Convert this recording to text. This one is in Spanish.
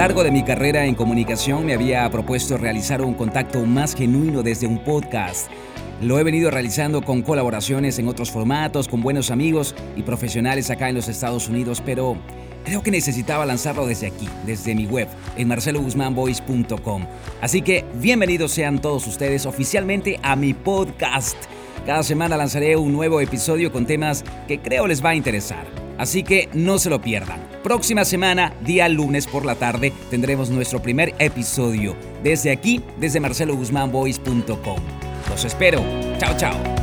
largo de mi carrera en comunicación me había propuesto realizar un contacto más genuino desde un podcast. Lo he venido realizando con colaboraciones en otros formatos, con buenos amigos y profesionales acá en los Estados Unidos, pero creo que necesitaba lanzarlo desde aquí, desde mi web, en marceloguzmanvoice.com. Así que bienvenidos sean todos ustedes oficialmente a mi podcast. Cada semana lanzaré un nuevo episodio con temas que creo les va a interesar. Así que no se lo pierdan. Próxima semana, día lunes por la tarde, tendremos nuestro primer episodio. Desde aquí, desde marceloguzmanvoice.com. Los espero. Chao, chao.